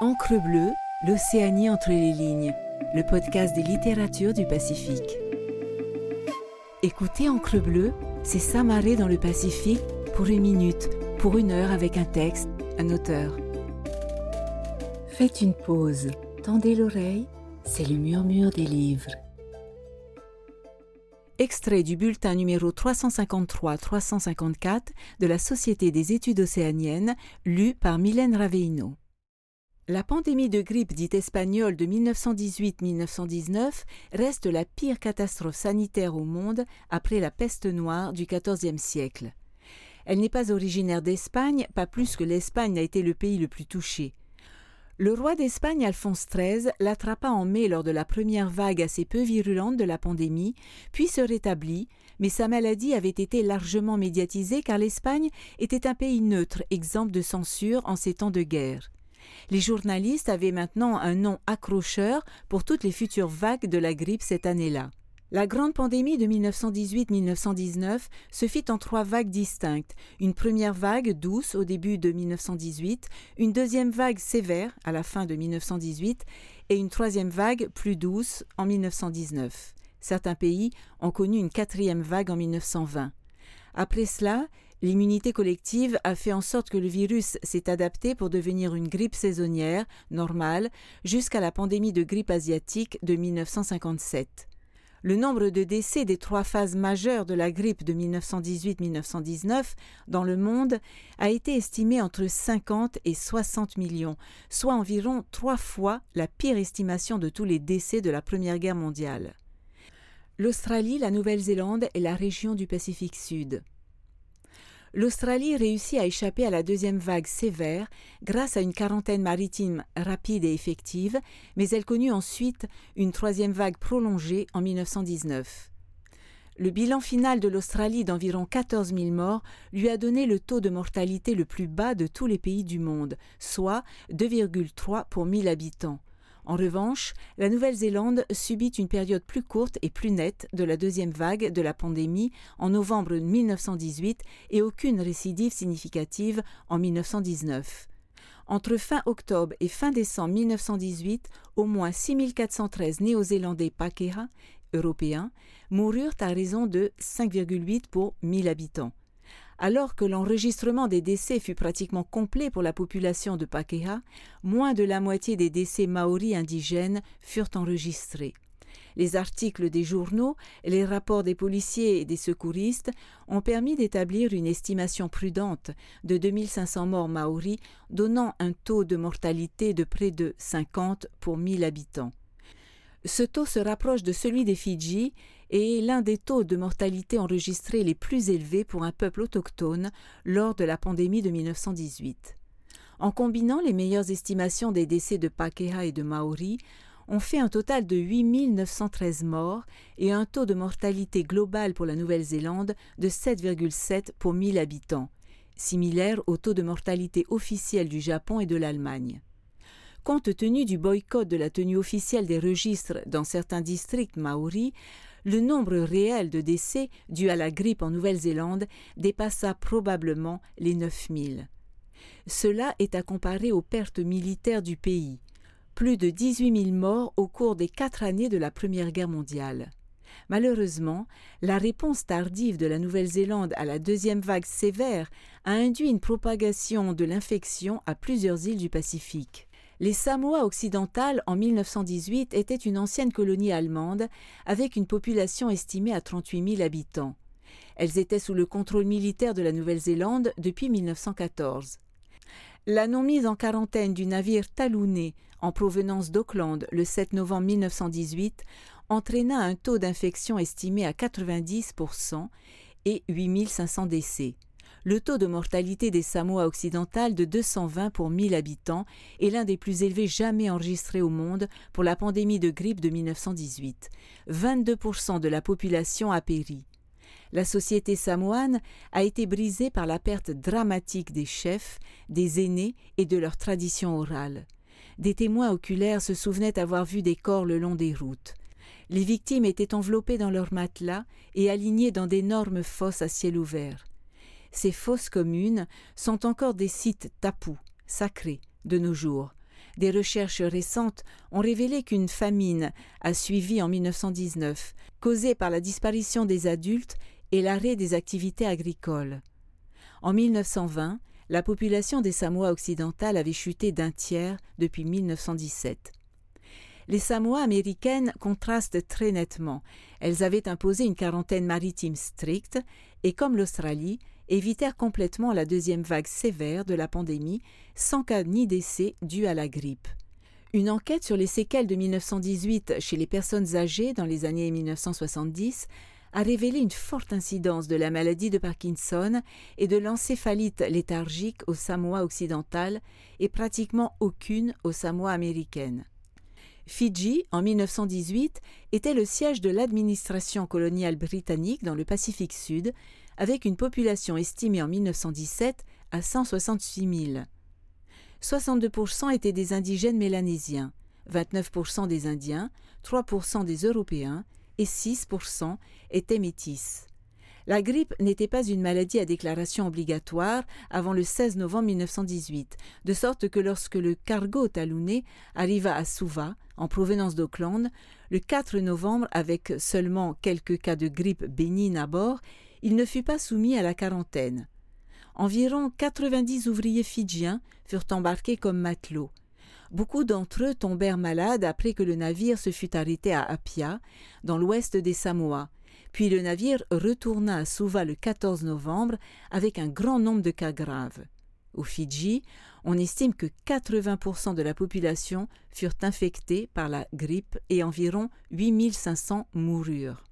Encre bleue, l'Océanie entre les lignes, le podcast des littératures du Pacifique. Écoutez Encre bleue, c'est s'amarrer dans le Pacifique pour une minute, pour une heure avec un texte, un auteur. Faites une pause, tendez l'oreille, c'est le murmure des livres. Extrait du bulletin numéro 353-354 de la Société des études océaniennes, lu par Mylène Raveino. La pandémie de grippe dite espagnole de 1918-1919 reste la pire catastrophe sanitaire au monde après la peste noire du XIVe siècle. Elle n'est pas originaire d'Espagne, pas plus que l'Espagne n'a été le pays le plus touché. Le roi d'Espagne Alphonse XIII l'attrapa en mai lors de la première vague assez peu virulente de la pandémie, puis se rétablit, mais sa maladie avait été largement médiatisée car l'Espagne était un pays neutre, exempt de censure en ces temps de guerre. Les journalistes avaient maintenant un nom accrocheur pour toutes les futures vagues de la grippe cette année-là. La grande pandémie de 1918-1919 se fit en trois vagues distinctes. Une première vague douce au début de 1918, une deuxième vague sévère à la fin de 1918 et une troisième vague plus douce en 1919. Certains pays ont connu une quatrième vague en 1920. Après cela, l'immunité collective a fait en sorte que le virus s'est adapté pour devenir une grippe saisonnière, normale, jusqu'à la pandémie de grippe asiatique de 1957 le nombre de décès des trois phases majeures de la grippe de 1918-1919 dans le monde a été estimé entre 50 et 60 millions, soit environ trois fois la pire estimation de tous les décès de la Première Guerre mondiale. L'Australie, la Nouvelle-Zélande et la région du Pacifique Sud l'Australie réussit à échapper à la deuxième vague sévère grâce à une quarantaine maritime rapide et effective, mais elle connut ensuite une troisième vague prolongée en 1919. Le bilan final de l'Australie d'environ 14 000 morts lui a donné le taux de mortalité le plus bas de tous les pays du monde, soit 2,3 pour 1000 habitants. En revanche, la Nouvelle-Zélande subit une période plus courte et plus nette de la deuxième vague de la pandémie en novembre 1918 et aucune récidive significative en 1919. Entre fin octobre et fin décembre 1918, au moins 6413 Néo-Zélandais Pakeha, européens, moururent à raison de 5,8 pour 1000 habitants. Alors que l'enregistrement des décès fut pratiquement complet pour la population de Pakeha, moins de la moitié des décès maoris indigènes furent enregistrés. Les articles des journaux les rapports des policiers et des secouristes ont permis d'établir une estimation prudente de 2500 morts maoris, donnant un taux de mortalité de près de 50 pour 1000 habitants. Ce taux se rapproche de celui des Fidji et l'un des taux de mortalité enregistrés les plus élevés pour un peuple autochtone lors de la pandémie de 1918. En combinant les meilleures estimations des décès de Pakeha et de Maori, on fait un total de 8 913 morts et un taux de mortalité global pour la Nouvelle-Zélande de 7,7 pour 1000 habitants, similaire au taux de mortalité officiel du Japon et de l'Allemagne. Compte tenu du boycott de la tenue officielle des registres dans certains districts maoris, le nombre réel de décès dus à la grippe en Nouvelle-Zélande dépassa probablement les 9000. Cela est à comparer aux pertes militaires du pays, plus de 18 000 morts au cours des quatre années de la Première Guerre mondiale. Malheureusement, la réponse tardive de la Nouvelle-Zélande à la deuxième vague sévère a induit une propagation de l'infection à plusieurs îles du Pacifique. Les Samoa occidentales en 1918 étaient une ancienne colonie allemande avec une population estimée à 38 000 habitants. Elles étaient sous le contrôle militaire de la Nouvelle-Zélande depuis 1914. La non-mise en quarantaine du navire talonné en provenance d'Auckland le 7 novembre 1918 entraîna un taux d'infection estimé à 90% et 8500 décès le taux de mortalité des Samoa occidentales de 220 pour 1000 habitants est l'un des plus élevés jamais enregistrés au monde pour la pandémie de grippe de 1918. 22% de la population a péri. La société samoane a été brisée par la perte dramatique des chefs, des aînés et de leur tradition orale. Des témoins oculaires se souvenaient avoir vu des corps le long des routes. Les victimes étaient enveloppées dans leurs matelas et alignées dans d'énormes fosses à ciel ouvert ces fosses communes sont encore des sites tapous, sacrés, de nos jours. Des recherches récentes ont révélé qu'une famine a suivi en 1919, causée par la disparition des adultes et l'arrêt des activités agricoles. En 1920, la population des Samoa occidentales avait chuté d'un tiers depuis 1917. Les Samoa américaines contrastent très nettement. Elles avaient imposé une quarantaine maritime stricte et, comme l'Australie, évitèrent complètement la deuxième vague sévère de la pandémie sans cas ni décès dus à la grippe. Une enquête sur les séquelles de 1918 chez les personnes âgées dans les années 1970 a révélé une forte incidence de la maladie de Parkinson et de l'encéphalite léthargique au Samoa occidental et pratiquement aucune au Samoa américaine. Fidji, en 1918, était le siège de l'administration coloniale britannique dans le Pacifique Sud, avec une population estimée en 1917 à 166 000. 62% étaient des indigènes mélanésiens, 29% des Indiens, 3% des Européens et 6% étaient métis. La grippe n'était pas une maladie à déclaration obligatoire avant le 16 novembre 1918, de sorte que lorsque le cargo talonné arriva à Suva, en provenance d'Auckland, le 4 novembre avec seulement quelques cas de grippe bénigne à bord, il ne fut pas soumis à la quarantaine. Environ 90 ouvriers fidjiens furent embarqués comme matelots. Beaucoup d'entre eux tombèrent malades après que le navire se fut arrêté à Apia, dans l'ouest des Samoa. Puis le navire retourna à Suva le 14 novembre avec un grand nombre de cas graves. Aux Fidji, on estime que 80% de la population furent infectés par la grippe et environ 8500 moururent.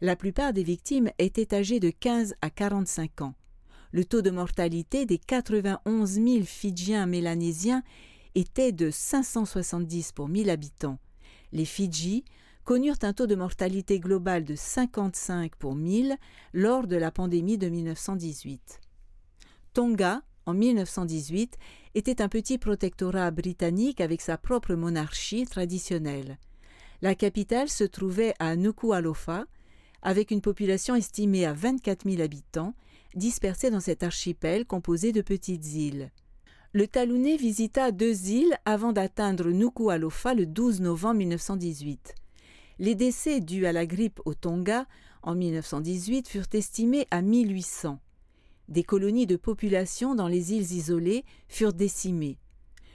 La plupart des victimes étaient âgées de 15 à 45 ans. Le taux de mortalité des 91 000 Fidjiens mélanésiens était de 570 pour 1000 habitants. Les Fidji connurent un taux de mortalité global de 55 pour 1000 lors de la pandémie de 1918. Tonga, en 1918, était un petit protectorat britannique avec sa propre monarchie traditionnelle. La capitale se trouvait à Nuku'alofa, avec une population estimée à 24 000 habitants, dispersés dans cet archipel composé de petites îles. Le Talouné visita deux îles avant d'atteindre Nuku'alofa le 12 novembre 1918. Les décès dus à la grippe au Tonga en 1918 furent estimés à 1800. Des colonies de population dans les îles isolées furent décimées.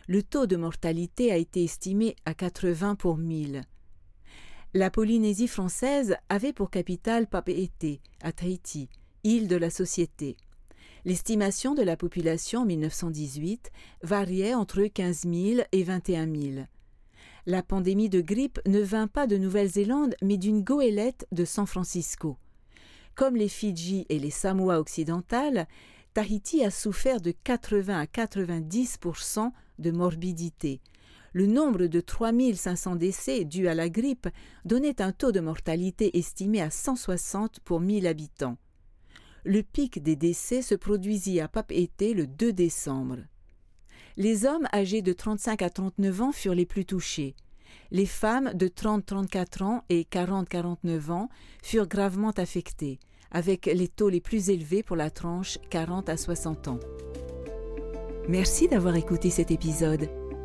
Le taux de mortalité a été estimé à 80 pour 1000. La Polynésie française avait pour capitale Papeete, à Tahiti, île de la société. L'estimation de la population en 1918 variait entre 15 000 et 21 000. La pandémie de grippe ne vint pas de Nouvelle-Zélande, mais d'une goélette de San Francisco. Comme les Fidji et les Samoa occidentales, Tahiti a souffert de 80 à 90% de morbidité, le nombre de 3500 décès dus à la grippe donnait un taux de mortalité estimé à 160 pour 1000 habitants. Le pic des décès se produisit à Papeete le 2 décembre. Les hommes âgés de 35 à 39 ans furent les plus touchés. Les femmes de 30-34 ans et 40-49 ans furent gravement affectées, avec les taux les plus élevés pour la tranche 40 à 60 ans. Merci d'avoir écouté cet épisode.